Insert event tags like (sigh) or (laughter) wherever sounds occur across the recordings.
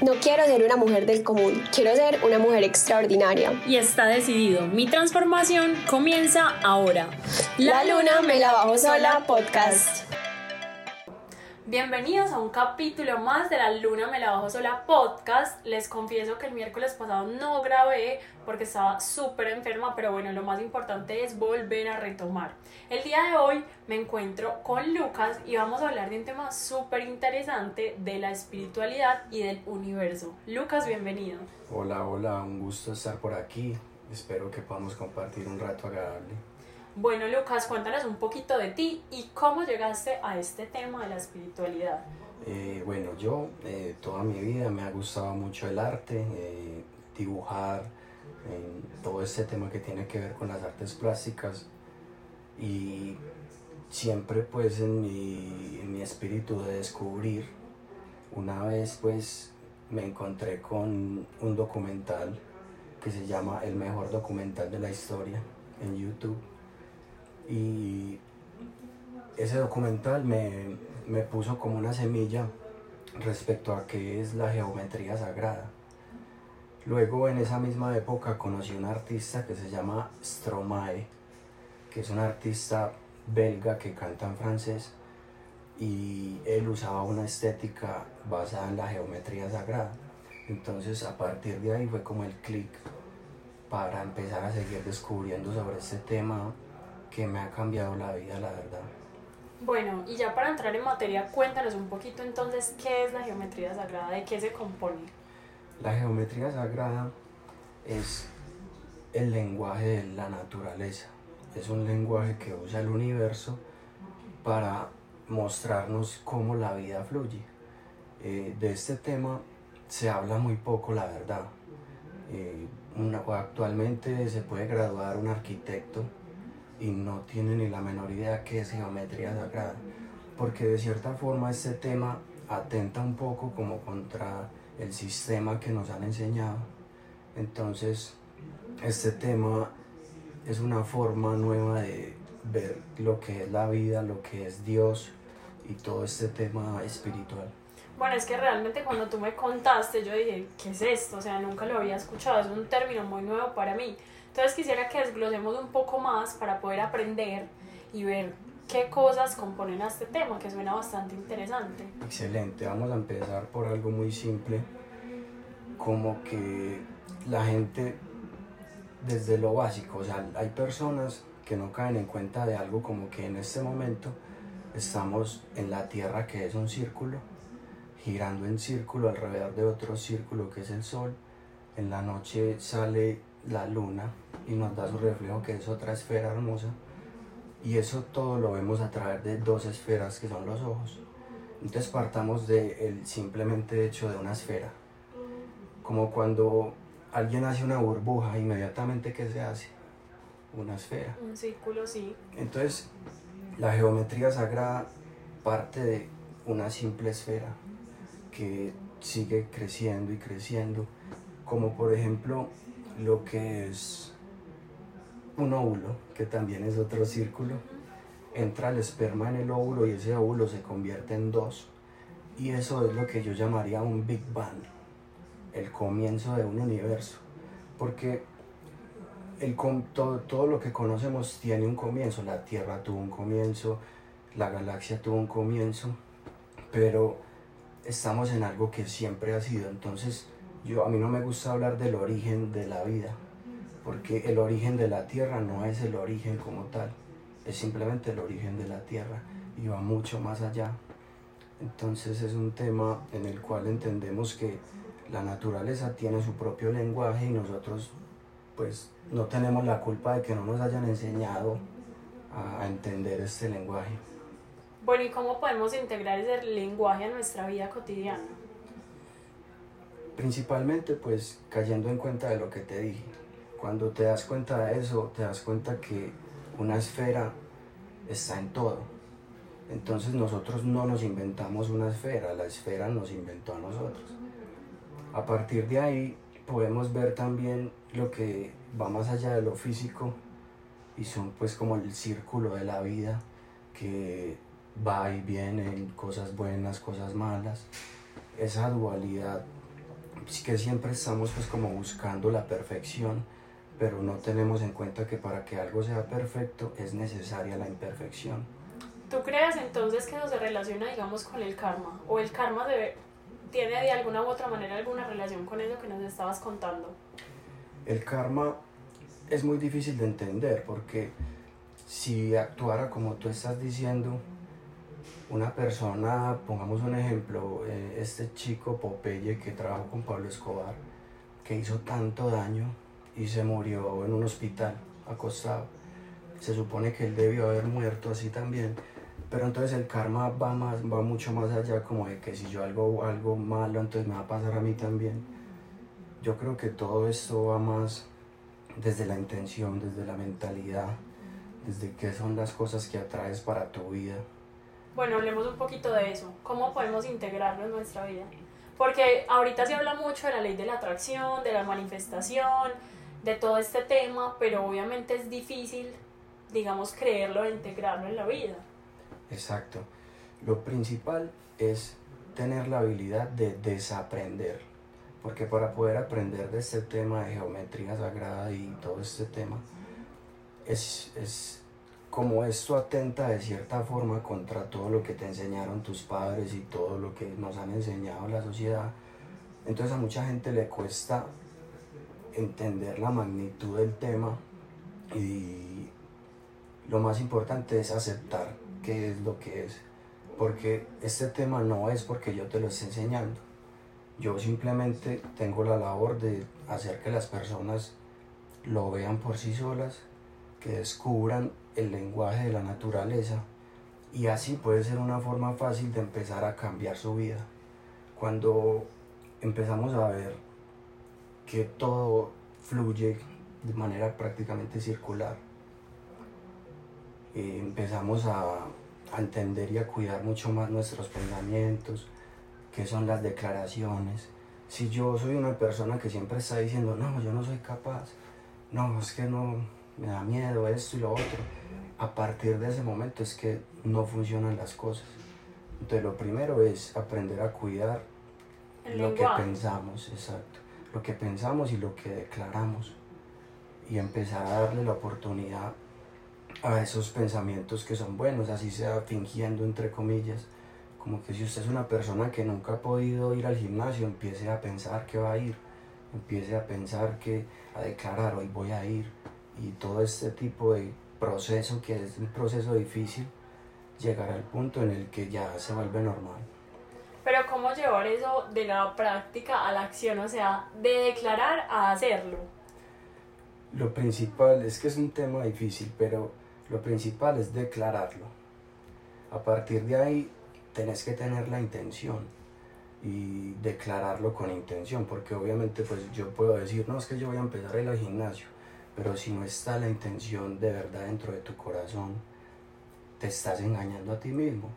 No quiero ser una mujer del común, quiero ser una mujer extraordinaria. Y está decidido, mi transformación comienza ahora. La, luna me la bajo sola podcast. Bienvenidos a un capítulo más de la Luna Me la Bajo Sola podcast. Les confieso que el miércoles pasado no grabé porque estaba súper enferma, pero bueno, lo más importante es volver a retomar. El día de hoy me encuentro con Lucas y vamos a hablar de un tema súper interesante de la espiritualidad y del universo. Lucas, bienvenido. Hola, hola, un gusto estar por aquí. Espero que podamos compartir un rato agradable. Bueno, Lucas, cuéntanos un poquito de ti y cómo llegaste a este tema de la espiritualidad. Eh, bueno, yo eh, toda mi vida me ha gustado mucho el arte, eh, dibujar, todo este tema que tiene que ver con las artes plásticas y siempre pues en mi, en mi espíritu de descubrir, una vez pues me encontré con un documental que se llama El mejor documental de la historia en YouTube y ese documental me, me puso como una semilla respecto a qué es la geometría sagrada. Luego en esa misma época conocí un artista que se llama Stromae, que es un artista belga que canta en francés y él usaba una estética basada en la geometría sagrada. Entonces a partir de ahí fue como el clic para empezar a seguir descubriendo sobre este tema que me ha cambiado la vida, la verdad. Bueno, y ya para entrar en materia, cuéntanos un poquito entonces qué es la geometría sagrada, de qué se compone. La geometría sagrada es el lenguaje de la naturaleza, es un lenguaje que usa el universo para mostrarnos cómo la vida fluye. Eh, de este tema se habla muy poco, la verdad. Eh, actualmente se puede graduar un arquitecto y no tiene ni la menor idea qué es geometría sagrada, porque de cierta forma este tema atenta un poco como contra el sistema que nos han enseñado. Entonces, este tema es una forma nueva de ver lo que es la vida, lo que es Dios y todo este tema espiritual. Bueno, es que realmente cuando tú me contaste, yo dije, ¿qué es esto? O sea, nunca lo había escuchado, es un término muy nuevo para mí. Entonces quisiera que desglosemos un poco más para poder aprender y ver qué cosas componen a este tema, que suena bastante interesante. Excelente, vamos a empezar por algo muy simple, como que la gente desde lo básico, o sea, hay personas que no caen en cuenta de algo como que en este momento estamos en la Tierra que es un círculo, girando en círculo alrededor de otro círculo que es el Sol. En la noche sale la luna y nos da su reflejo que es otra esfera hermosa y eso todo lo vemos a través de dos esferas que son los ojos. Entonces partamos de el simplemente hecho de una esfera. Como cuando alguien hace una burbuja, inmediatamente ¿qué se hace? Una esfera. Un círculo, sí. Entonces, la geometría sagrada parte de una simple esfera que sigue creciendo y creciendo, como por ejemplo lo que es un óvulo, que también es otro círculo. Entra el esperma en el óvulo y ese óvulo se convierte en dos. Y eso es lo que yo llamaría un Big Bang, el comienzo de un universo. Porque el, todo, todo lo que conocemos tiene un comienzo. La Tierra tuvo un comienzo, la galaxia tuvo un comienzo, pero estamos en algo que siempre ha sido. Entonces, yo, a mí no me gusta hablar del origen de la vida, porque el origen de la tierra no es el origen como tal, es simplemente el origen de la tierra y va mucho más allá. Entonces es un tema en el cual entendemos que la naturaleza tiene su propio lenguaje y nosotros pues no tenemos la culpa de que no nos hayan enseñado a, entender este lenguaje. Bueno, ¿y cómo podemos integrar ese lenguaje a nuestra vida cotidiana? Principalmente pues cayendo en cuenta de lo que te dije. Cuando te das cuenta de eso, te das cuenta que una esfera está en todo. Entonces nosotros no nos inventamos una esfera, la esfera nos inventó a nosotros. A partir de ahí podemos ver también lo que va más allá de lo físico y son pues como el círculo de la vida que va y viene, cosas buenas, cosas malas. Esa dualidad que siempre estamos pues como buscando la perfección, pero no tenemos en cuenta que para que algo sea perfecto es necesaria la imperfección. ¿Tú crees entonces que eso se relaciona, digamos, con el karma? ¿O el karma debe, tiene de alguna u otra manera alguna relación con eso que nos estabas contando? El karma es muy difícil de entender porque si actuara como tú estás diciendo, una persona, pongamos un ejemplo, eh, este chico Popeye que trabajó con Pablo Escobar, que hizo tanto daño y se murió en un hospital acostado. Se supone que él debió haber muerto así también, pero entonces el karma va, más, va mucho más allá como de que si yo hago algo malo, entonces me va a pasar a mí también. Yo creo que todo esto va más desde la intención, desde la mentalidad, desde qué son las cosas que atraes para tu vida. Bueno, hablemos un poquito de eso. ¿Cómo podemos integrarlo en nuestra vida? Porque ahorita se habla mucho de la ley de la atracción, de la manifestación, de todo este tema, pero obviamente es difícil, digamos, creerlo e integrarlo en la vida. Exacto. Lo principal es tener la habilidad de desaprender, porque para poder aprender de este tema de geometría sagrada y todo este tema, es, es como esto atenta de cierta forma contra todo lo que te enseñaron tus padres y todo lo que nos han enseñado la sociedad, entonces a mucha gente le cuesta entender la magnitud del tema y lo más importante es aceptar qué es lo que es. Porque este tema no es porque yo te lo esté enseñando. Yo simplemente tengo la labor de hacer que las personas lo vean por sí solas, que descubran el lenguaje de la naturaleza y así puede ser una forma fácil de empezar a cambiar su vida. Cuando empezamos a ver que todo fluye de manera prácticamente circular, eh, empezamos a, a entender y a cuidar mucho más nuestros pensamientos, que son las declaraciones. Si yo soy una persona que siempre está diciendo, no, yo no soy capaz, no, es que no, me da miedo esto y lo otro, a partir de ese momento es que no funcionan las cosas. Entonces lo primero es aprender a cuidar lo que pensamos, exacto, lo que pensamos y lo que declaramos y empezar a darle la oportunidad a esos pensamientos que son buenos, así sea fingiendo entre comillas, como que si usted es una persona que nunca ha podido ir al gimnasio, empiece a pensar que va a ir, empiece a pensar que, a declarar hoy voy a ir y todo este tipo de proceso que es un proceso difícil, llegar al punto en el que ya se vuelve normal. ¿Cómo llevar eso de la práctica a la acción? O sea, de declarar a hacerlo. Lo principal es que es un tema difícil, pero lo principal es declararlo. A partir de ahí tenés que tener la intención y declararlo con intención, porque obviamente pues yo puedo decir, no, es que yo voy a empezar al gimnasio, pero si no está la intención de verdad dentro de tu corazón, te estás engañando a ti mismo.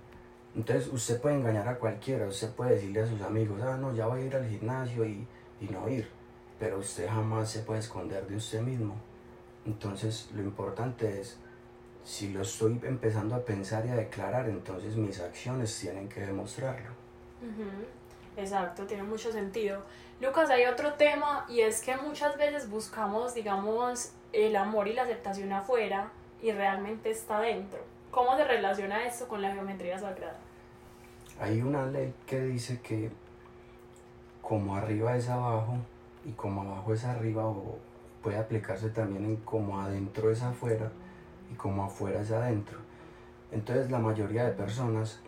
Entonces usted puede engañar a cualquiera, usted puede decirle a sus amigos, ah, no, ya voy a ir al gimnasio y, y no ir, pero usted jamás se puede esconder de usted mismo. Entonces lo importante es si lo estoy empezando a pensar y a declarar, entonces mis acciones tienen que demostrarlo. Exacto, tiene mucho sentido. Lucas, hay otro tema y es que muchas veces buscamos, digamos, el amor y la aceptación afuera y realmente está dentro. ¿Cómo se relaciona esto con la geometría sagrada? Hay una ley que dice que como arriba es abajo y como abajo es arriba, o puede aplicarse también en como adentro es afuera y como afuera es adentro. Entonces la mayoría de personas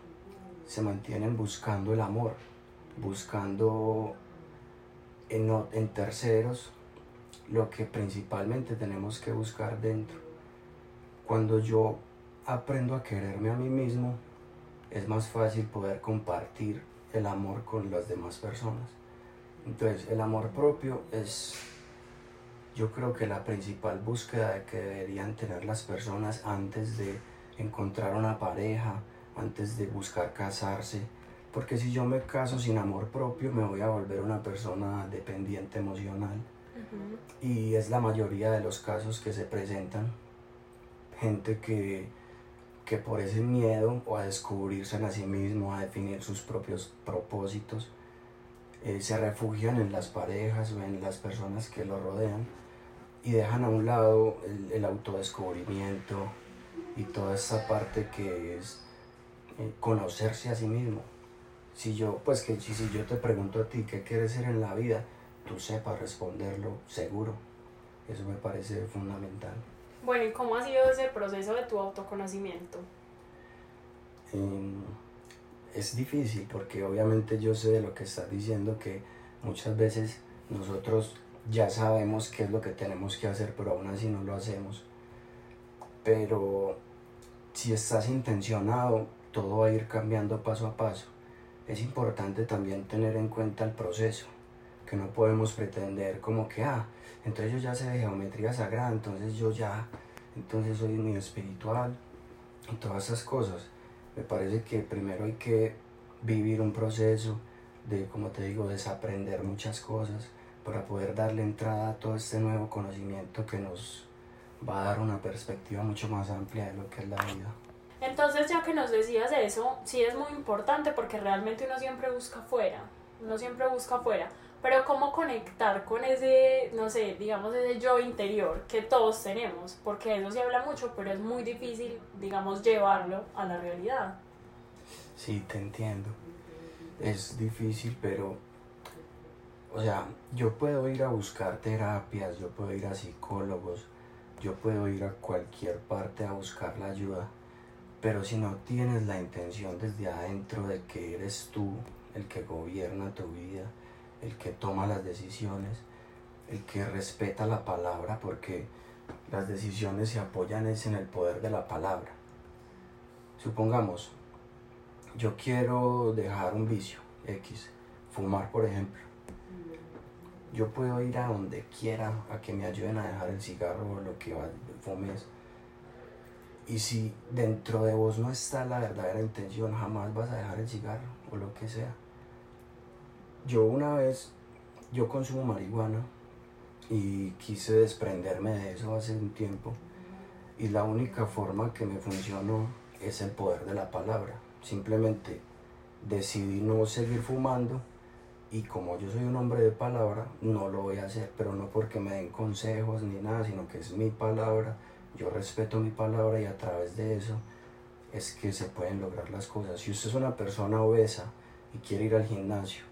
se mantienen buscando el amor, buscando en, en terceros lo que principalmente tenemos que buscar dentro. Cuando yo aprendo a quererme a mí mismo, es más fácil poder compartir el amor con las demás personas. Entonces, el amor propio es yo creo que la principal búsqueda que deberían tener las personas antes de encontrar una pareja, antes de buscar casarse, porque si yo me caso sin amor propio me voy a volver una persona dependiente emocional. Y es la mayoría de los casos que se presentan. Gente que, que por ese miedo o a descubrirse a sí mismo, a definir sus propios propósitos, eh, se refugian en las parejas o en las personas que lo rodean y dejan a un lado el, el autodescubrimiento y toda esa parte que es eh, conocerse a sí mismo. Si yo, pues que si, si yo te pregunto a ti qué quieres ser en la vida, tú sepas responderlo seguro. Eso me parece fundamental. Bueno, ¿y cómo ha sido ese proceso de tu autoconocimiento? Em, es difícil porque obviamente yo sé de lo que estás diciendo que muchas veces nosotros ya sabemos qué es lo que tenemos que hacer, pero aún así no lo hacemos. Pero si estás intencionado, todo va a ir cambiando paso a paso. Es importante también tener en cuenta el proceso, que no podemos pretender como que, ah, entonces yo ya sé de geometría sagrada, entonces yo ya, entonces soy muy espiritual y todas esas cosas. Me parece que primero hay que vivir un proceso de, como te digo, desaprender muchas cosas para poder darle entrada a todo este nuevo conocimiento que nos va a dar una perspectiva mucho más amplia de lo que es la vida. Entonces, ya que nos decías eso, sí es muy importante porque realmente uno siempre busca afuera, uno siempre busca afuera, pero cómo conectar con ese, no sé, digamos ese yo interior que todos tenemos, porque eso se habla mucho, pero es muy difícil, digamos, llevarlo a la realidad. Sí, te entiendo. Es difícil, pero, o sea, yo puedo ir a buscar terapias, yo puedo ir a psicólogos, yo puedo ir a cualquier parte a buscar la ayuda pero si no tienes la intención desde adentro de que eres tú el que gobierna tu vida, el que toma las decisiones, el que respeta la palabra, porque las decisiones se apoyan es en el poder de la palabra. Supongamos, yo quiero dejar un vicio X, fumar por ejemplo. Yo puedo ir a donde quiera a que me ayuden a dejar el cigarro o lo que fumes y si dentro de vos no está la verdadera intención, jamás vas a dejar el cigarro o lo que sea. Yo una vez, yo consumo marihuana y quise desprenderme de eso hace un tiempo. Y la única forma que me funcionó es el poder de la palabra. Simplemente decidí no seguir fumando y como yo soy un hombre de palabra, no lo voy a hacer, pero no porque me den consejos ni nada, sino que es mi palabra yo respeto mi palabra y a través de eso es que se pueden lograr las cosas. Si usted es una persona obesa y quiere ir al gimnasio,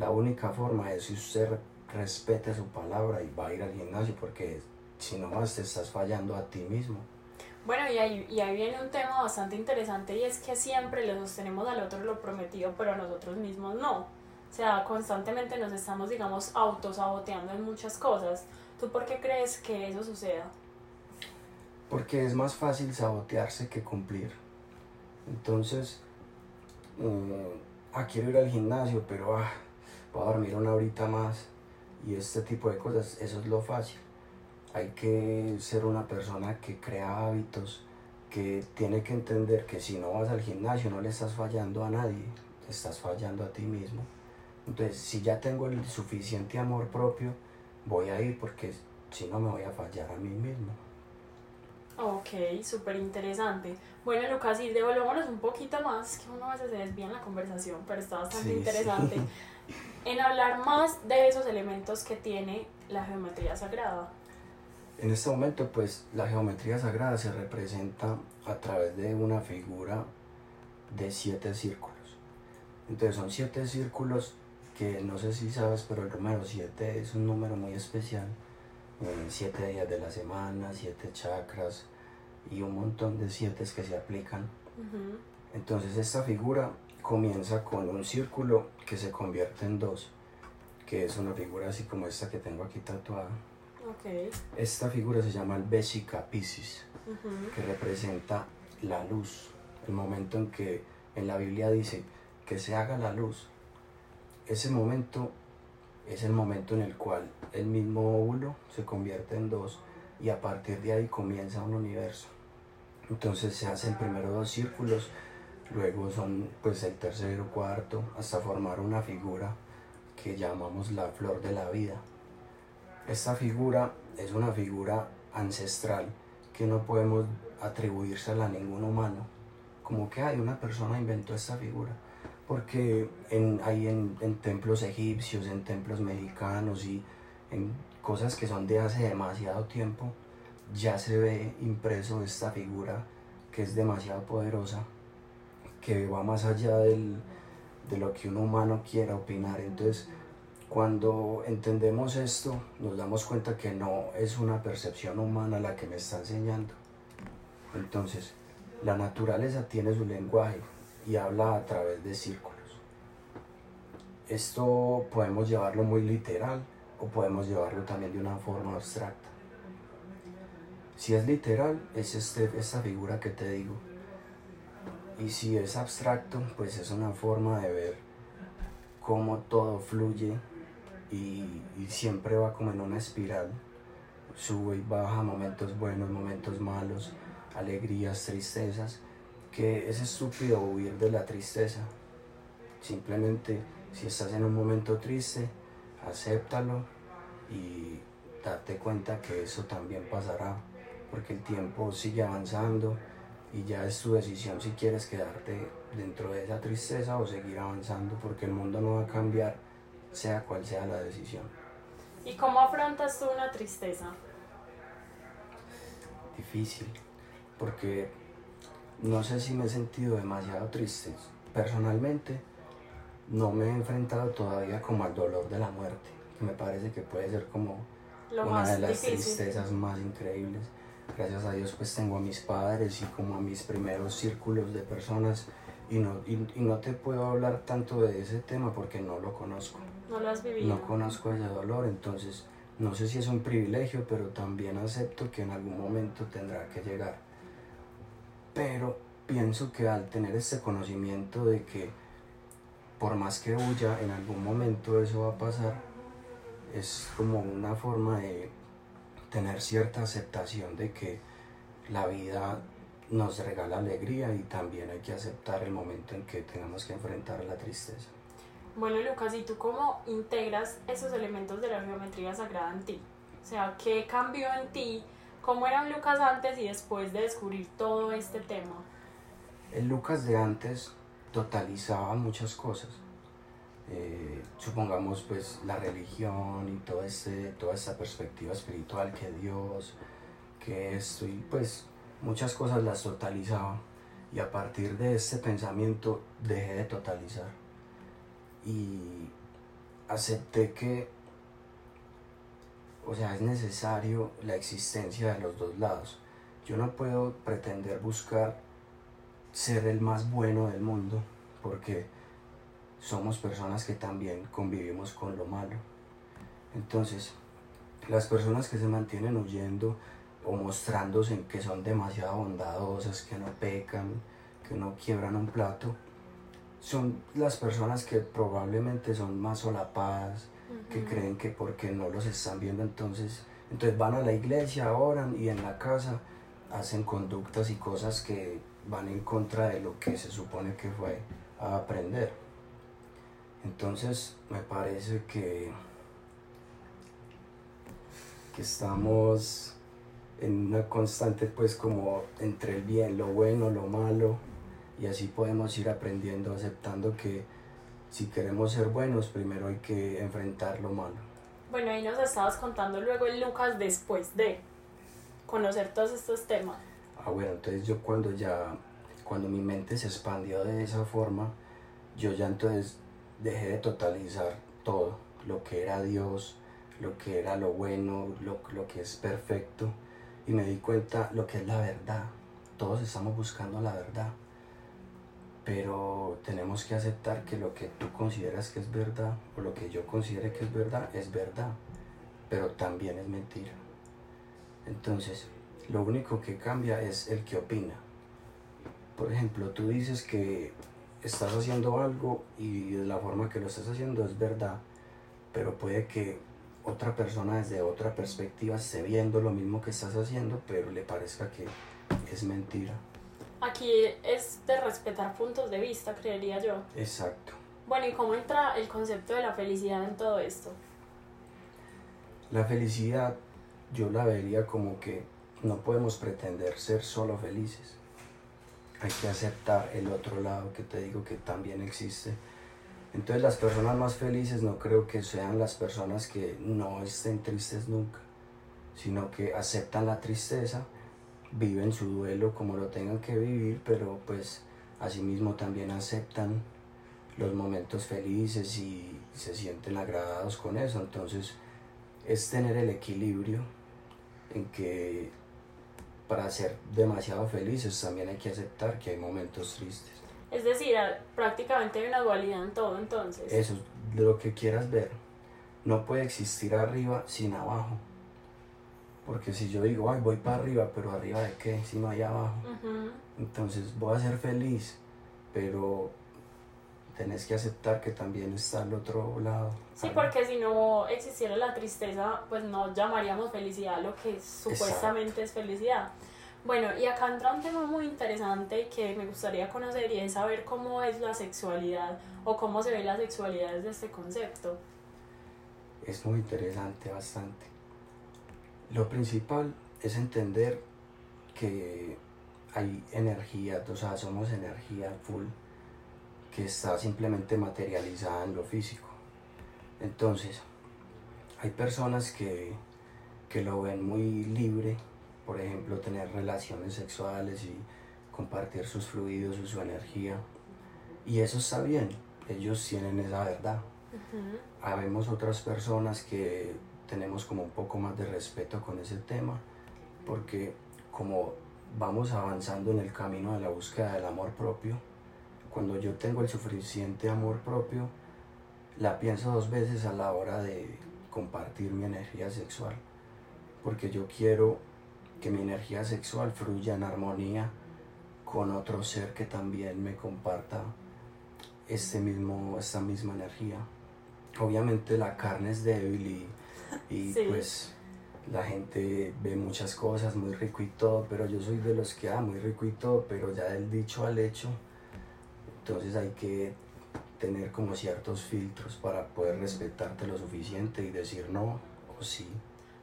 la única forma es si usted respete su palabra y va a ir al gimnasio porque si no más te estás fallando a ti mismo. Bueno, y ahí, y ahí viene un tema bastante interesante y es que siempre le sostenemos al otro lo prometido, pero a nosotros mismos no. O sea, constantemente nos estamos, digamos, autosaboteando en muchas cosas. ¿Tú por qué crees que eso suceda? porque es más fácil sabotearse que cumplir. Entonces, eh, ah, quiero ir al gimnasio, pero ah, voy a dormir una horita más y este tipo de cosas, eso es lo fácil. Hay que ser una persona que crea hábitos, que tiene que entender que si no vas al gimnasio no le estás fallando a nadie, te estás fallando a ti mismo. Entonces, si ya tengo el suficiente amor propio, voy a ir porque si no me voy a fallar a mí mismo. Ok, súper interesante. Bueno, Lucas, y devolvámonos un poquito más, que uno a veces se desvía en la conversación, pero está bastante interesante, (laughs) en hablar más de esos elementos que tiene la geometría sagrada. En este momento, pues, la geometría sagrada se representa a través de una figura de siete círculos. Entonces, son siete círculos que no sé si sabes, pero el número siete es un número muy especial siete días de la semana, siete chakras y un montón de siete que se aplican. Entonces esta figura comienza con un círculo que se convierte en dos, que es una figura así como esta que tengo aquí tatuada. Esta figura se llama el Vesica Piscis, que representa la luz, el momento en que en la Biblia dice que se haga la luz. Ese momento es el momento en el cual el mismo óvulo se convierte en dos y a partir de ahí comienza un universo. Entonces se hacen primero dos círculos, luego son pues el tercero, cuarto, hasta formar una figura que llamamos la flor de la vida. Esta figura es una figura ancestral que no podemos atribuírsela a ningún humano. Como que hay una persona inventó esta figura porque en, hay en, en templos egipcios, en templos mexicanos y en cosas que son de hace demasiado tiempo, ya se ve impreso esta figura que es demasiado poderosa, que va más allá del, de lo que un humano quiera opinar. Entonces, cuando entendemos esto, nos damos cuenta que no es una percepción humana la que me está enseñando. Entonces, la naturaleza tiene su lenguaje y habla a través de círculos. Esto podemos llevarlo muy literal o podemos llevarlo también de una forma abstracta. Si es literal, es este, esta figura que te digo. Y si es abstracto, pues es una forma de ver cómo todo fluye y, siempre va como en una espiral. Sube y baja, momentos buenos, momentos malos, alegrías, tristezas. Que es estúpido huir de la tristeza. Simplemente, si estás en un momento triste, acéptalo y date cuenta que eso también pasará porque el tiempo sigue avanzando y ya es tu decisión si quieres quedarte dentro de esa tristeza o seguir avanzando, porque el mundo no va a cambiar, sea cual sea la decisión. ¿Y cómo afrontas tú una tristeza? Difícil, porque no sé si me he sentido demasiado triste. Personalmente, no me he enfrentado todavía como al dolor de la muerte, que me parece que puede ser como Lo una de las difícil. tristezas más increíbles. Gracias a Dios pues tengo a mis padres y como a mis primeros círculos de personas y no, y, y no te puedo hablar tanto de ese tema porque no lo conozco. No lo has vivido. No conozco ese dolor, entonces no sé si es un privilegio, pero también acepto que en algún momento tendrá que llegar. Pero pienso que al tener este conocimiento de que por más que huya, en algún momento eso va a pasar, es como una forma de tener cierta aceptación de que la vida nos regala alegría y también hay que aceptar el momento en que tengamos que enfrentar la tristeza. Bueno, Lucas, ¿y tú cómo integras esos elementos de la geometría sagrada en ti? O sea, ¿qué cambió en ti? ¿Cómo era Lucas antes y después de descubrir todo este tema? El Lucas de antes totalizaba muchas cosas. Eh, supongamos pues la religión y todo este, toda esta perspectiva espiritual que Dios, que esto y pues muchas cosas las totalizaba. Y a partir de este pensamiento dejé de totalizar. Y acepté que o sea es necesario la existencia de los dos lados. Yo no puedo pretender buscar ser el más bueno del mundo porque somos personas que también convivimos con lo malo. Entonces, las personas que se mantienen huyendo o mostrándose en que son demasiado bondadosas, que no pecan, que no quiebran un plato, son las personas que probablemente son más solapadas, que creen que porque no los están viendo entonces, entonces van a la iglesia, oran y en la casa hacen conductas y cosas que van en contra de lo que se supone que fue a aprender. Entonces me parece que, que estamos en una constante pues como entre el bien, lo bueno, lo malo y así podemos ir aprendiendo, aceptando que si queremos ser buenos primero hay que enfrentar lo malo. Bueno, ahí nos estabas contando luego el Lucas después de conocer todos estos temas. Ah, bueno, entonces yo cuando ya, cuando mi mente se expandió de esa forma, yo ya entonces dejé de totalizar todo, lo que era Dios, lo que era lo bueno, lo, lo que es perfecto, y me di cuenta lo que es la verdad. Todos estamos buscando la verdad, pero tenemos que aceptar que lo que tú consideras que es verdad, o lo que yo considere que es verdad, es verdad, pero también es mentira. Entonces, lo único que cambia es el que opina. Por ejemplo, tú dices que estás haciendo algo y de la forma que lo estás haciendo es verdad, pero puede que otra persona desde otra perspectiva esté viendo lo mismo que estás haciendo, pero le parezca que es mentira. Aquí es de respetar puntos de vista, creería yo. Exacto. Bueno, ¿y cómo entra el concepto de la felicidad en todo esto? La felicidad yo la vería como que no podemos pretender ser solo felices. Hay que aceptar el otro lado que te digo que también existe. Entonces las personas más felices no creo que sean las personas que no estén tristes nunca, sino que aceptan la tristeza, viven su duelo como lo tengan que vivir, pero pues asimismo también aceptan los momentos felices y se sienten agradados con eso. Entonces es tener el equilibrio en que para ser demasiado felices también hay que aceptar que hay momentos tristes. Es decir, prácticamente hay una dualidad en todo entonces. Eso, de lo que quieras ver. No puede existir arriba sin abajo. Porque si yo digo, ay, voy para arriba, pero arriba de qué, si no hay abajo. Entonces voy a ser feliz, pero tenés que aceptar que también está al otro lado. Sí, porque si no existiera la tristeza, pues no llamaríamos felicidad lo que supuestamente es felicidad. Bueno, y acá entra un tema muy interesante que me gustaría conocer y es saber cómo es la sexualidad o cómo se ve la sexualidad desde este concepto. Es muy interesante, bastante. Lo principal es entender que hay energía, o sea, somos energía full que está simplemente materializada en lo físico. Entonces, hay personas que, que lo ven muy libre, por ejemplo, tener relaciones sexuales y compartir sus fluidos y su energía. Y eso está bien, ellos tienen esa verdad. Habemos otras personas que tenemos como un poco más de respeto con ese tema, porque como vamos avanzando en el camino de la búsqueda del amor propio, cuando yo tengo el suficiente amor propio, la pienso dos veces a la hora de compartir mi energía sexual, porque yo quiero que mi energía sexual fluya en armonía con otro ser que también me comparta este mismo, esta misma energía. Obviamente la carne es débil y, y pues la gente ve muchas cosas, muy rico y todo, pero yo soy de los que, ah, muy rico y todo, pero ya del dicho al hecho, entonces hay que tener como ciertos filtros para poder respetarte lo suficiente y decir no o sí.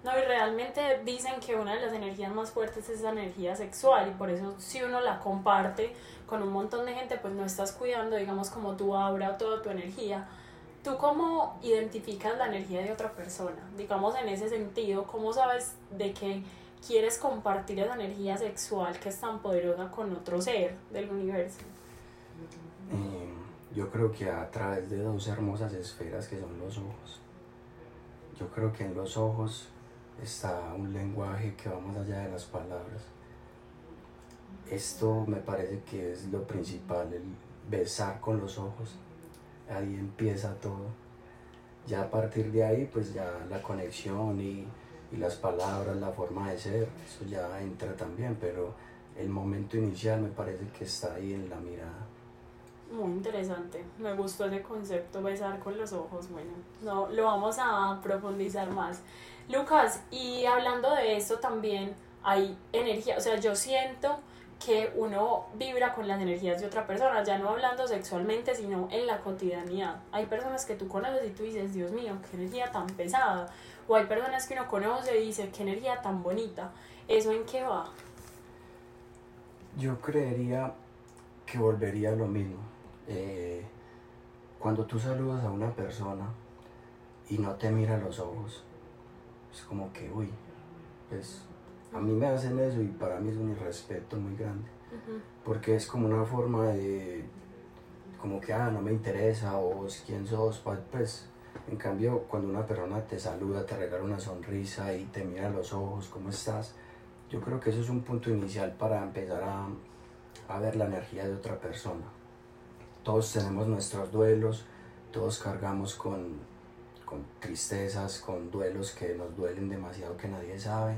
No, y realmente dicen que una de las energías más fuertes es la energía sexual y por eso si uno la comparte con un montón de gente, pues no estás cuidando, digamos, como tu aura toda tu energía. ¿Tú cómo identificas la energía de otra persona? Digamos, en ese sentido, ¿cómo sabes de que quieres compartir esa energía sexual que es tan poderosa con otro ser del universo? Yo creo que a través de dos hermosas esferas que son los ojos. Yo creo que en los ojos está un lenguaje que va más allá de las palabras. Esto me parece que es lo principal, el besar con los ojos. Ahí empieza todo. Ya a partir de ahí, pues ya la conexión y, y las palabras, la forma de ser, eso ya entra también, pero el momento inicial me parece que está ahí en la mirada. Muy interesante, me gustó ese concepto, besar con los ojos, bueno, no, lo vamos a profundizar más. Lucas, y hablando de esto también hay energía, o sea, yo siento que uno vibra con las energías de otra persona, ya no hablando sexualmente, sino en la cotidianidad. Hay personas que tú conoces y tú dices, Dios mío, qué energía tan pesada. O hay personas que uno conoce y dice, qué energía tan bonita. ¿Eso en qué va? Yo creería que volvería a lo mismo eh, cuando tú saludas a una persona y no te mira a los ojos, es como que, uy, pues a mí me hacen eso y para mí es un irrespeto muy grande. Porque es como una forma de, como que, ah, no me interesa o quién sos, pues en cambio cuando una persona te saluda, te regala una sonrisa y te mira a los ojos, ¿cómo estás? Yo creo que eso es un punto inicial para empezar a, a ver la energía de otra persona todos tenemos nuestros duelos, todos cargamos con, con tristezas, con duelos que nos duelen demasiado que nadie sabe.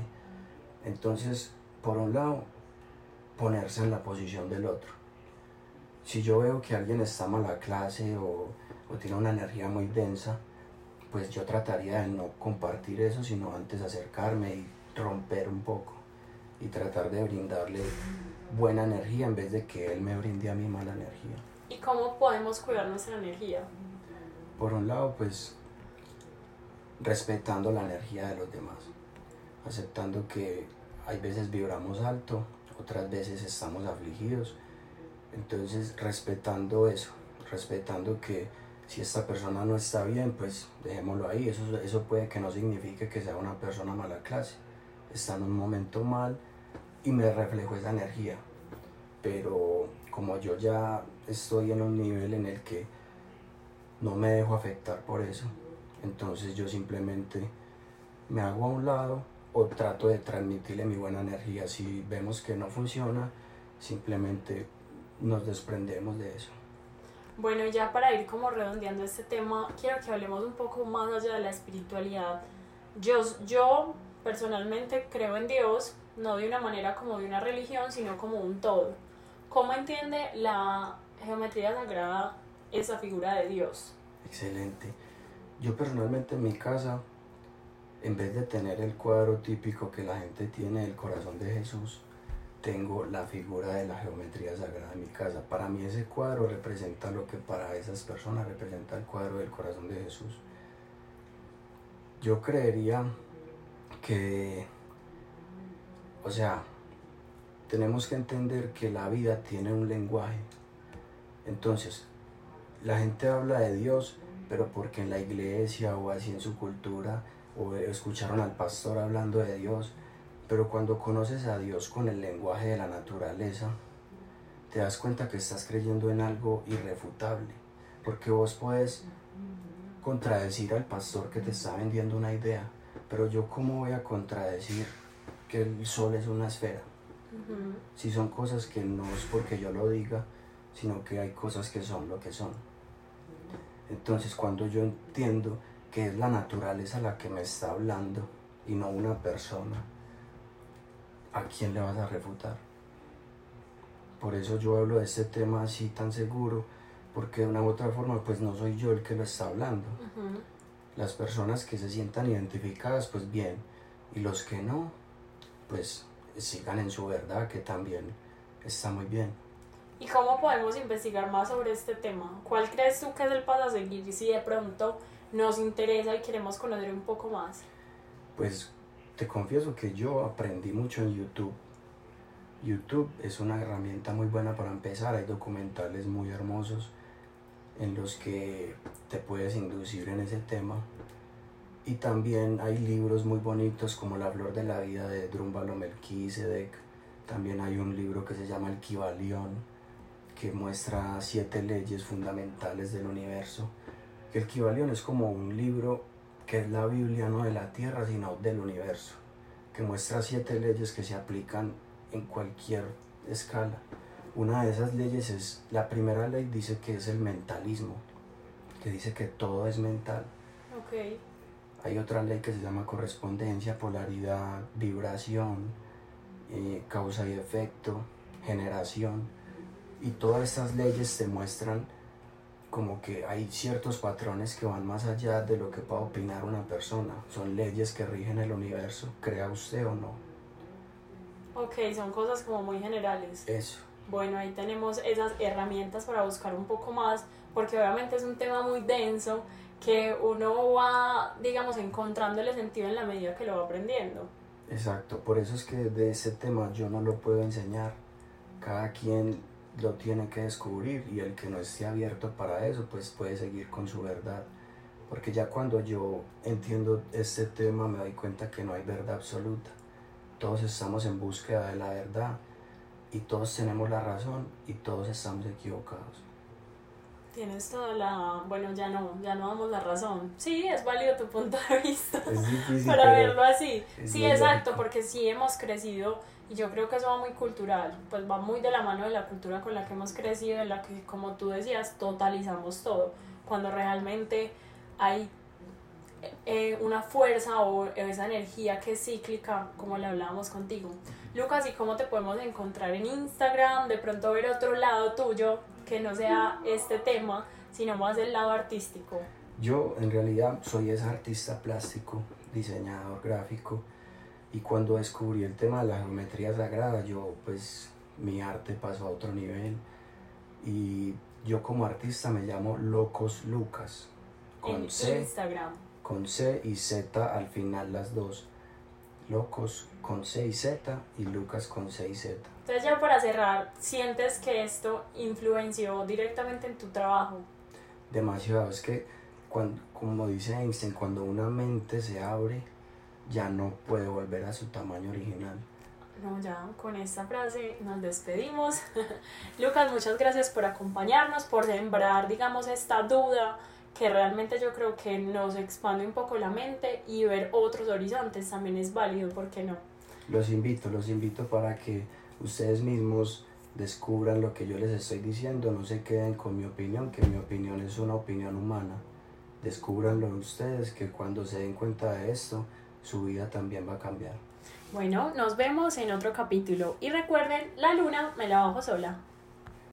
Entonces, por un lado, ponerse en la posición del otro. Si yo veo que alguien está mala clase o, o tiene una energía muy densa, pues yo trataría de no compartir eso, sino antes acercarme y romper un poco y tratar de brindarle buena energía en vez de que él me brinde a mí mala energía. ¿Y cómo podemos cuidar nuestra energía? Por un lado, pues respetando la energía de los demás, aceptando que hay veces vibramos alto, otras veces estamos afligidos Entonces, respetando eso, respetando que si esta persona no está bien, pues dejémoslo ahí. Eso, eso puede que no signifique que sea una persona mala clase. Está en un momento mal y me reflejo esa energía. Pero como yo ya estoy en un nivel en el que no me dejo afectar por eso, entonces yo simplemente me hago a un lado o trato de transmitirle mi buena energía. Si vemos que no funciona, simplemente nos desprendemos de eso. Bueno, ya para ir como redondeando este tema, quiero que hablemos un poco más allá de la espiritualidad. Yo, yo personalmente creo en Dios, no de una manera como de una religión, sino como un todo. ¿Cómo entiende la geometría sagrada esa figura de Dios? Excelente. Yo personalmente en mi casa, en vez de tener el cuadro típico que la gente tiene del corazón de Jesús, tengo la figura de la geometría sagrada en mi casa. Para mí ese cuadro representa lo que para esas personas representa el cuadro del corazón de Jesús. Yo creería que, o sea, tenemos que entender que la vida tiene un lenguaje. Entonces, la gente habla de Dios, pero porque en la iglesia o así en su cultura, o escucharon al pastor hablando de Dios, pero cuando conoces a Dios con el lenguaje de la naturaleza, te das cuenta que estás creyendo en algo irrefutable, porque vos puedes contradecir al pastor que te está vendiendo una idea, pero yo cómo voy a contradecir que el sol es una esfera, si son cosas que no es porque yo lo diga, sino que hay cosas que son lo que son. Entonces cuando yo entiendo que es la naturaleza la que me está hablando y no una persona, ¿a quién le vas a refutar? Por eso yo hablo de este tema así tan seguro, porque de una u otra forma pues no soy yo el que lo está hablando. Las personas que se sientan identificadas pues bien, y los que no, pues sigan en su verdad, que también está muy bien. ¿Y cómo podemos investigar más sobre este tema? ¿Cuál crees tú que es el paso a seguir si de pronto nos interesa y queremos conocer un poco más? Pues te confieso que yo aprendí mucho en YouTube. YouTube es una herramienta muy buena para empezar, hay documentales muy hermosos en los que te puedes inducir en ese tema. Y también hay libros muy bonitos como La Flor de la Vida de Drúmbalo Melquisedec. También hay un libro que se llama El Kibalión, que muestra siete leyes fundamentales del universo. El Kibalión es como un libro que es la Biblia no de la tierra, sino del universo, que muestra siete leyes que se aplican en cualquier escala. Una de esas leyes es, la primera ley dice que es el mentalismo, que dice que todo es mental. Okay. Hay otra ley que se llama correspondencia, polaridad, vibración, eh, causa y efecto, generación. Y todas estas leyes te muestran como que hay ciertos patrones que van más allá de lo que pueda opinar una persona. Son leyes que rigen el universo, crea usted o no. Ok, son cosas como muy generales. Eso. Bueno, ahí tenemos esas herramientas para buscar un poco más, porque obviamente es un tema muy denso que uno va, digamos, encontrándole sentido en la medida que lo va aprendiendo. Exacto, por eso es que de ese tema yo no lo puedo enseñar. Cada quien lo tiene que descubrir y el que no esté abierto para eso pues puede seguir con su verdad. Porque ya cuando yo entiendo este tema me doy cuenta que no hay verdad absoluta. Todos estamos en búsqueda de la verdad y todos tenemos la razón y todos estamos equivocados. Tienes toda la... Bueno, ya no, ya no damos la razón. Sí, es válido tu punto de vista. Es difícil. (laughs) para verlo así. Sí, exacto, porque sí hemos crecido y yo creo que eso va muy cultural, pues va muy de la mano de la cultura con la que hemos crecido, en la que, como tú decías, totalizamos todo, cuando realmente hay eh, una fuerza o esa energía que es cíclica, como le hablábamos contigo. Lucas, ¿y cómo te podemos encontrar en Instagram? De pronto ver otro lado tuyo que no sea este tema, sino más el lado artístico. Yo en realidad soy ese artista plástico, diseñador gráfico y cuando descubrí el tema de la geometría sagrada, yo pues mi arte pasó a otro nivel. Y yo como artista me llamo Locos Lucas. Con en C, Instagram. Con C y Z al final las dos. Locos con C y Z y Lucas con C y Z. Entonces ya para cerrar, ¿sientes que esto influenció directamente en tu trabajo? Demasiado, es que cuando, como dice Einstein, cuando una mente se abre, ya no puede volver a su tamaño original. No, ya con esta frase nos despedimos. (laughs) Lucas, muchas gracias por acompañarnos, por sembrar, digamos, esta duda que realmente yo creo que nos expande un poco la mente y ver otros horizontes también es válido, ¿por qué no? Los invito, los invito para que ustedes mismos descubran lo que yo les estoy diciendo, no se queden con mi opinión, que mi opinión es una opinión humana. Descúbranlo ustedes, que cuando se den cuenta de esto, su vida también va a cambiar. Bueno, nos vemos en otro capítulo y recuerden, la luna me la bajo sola.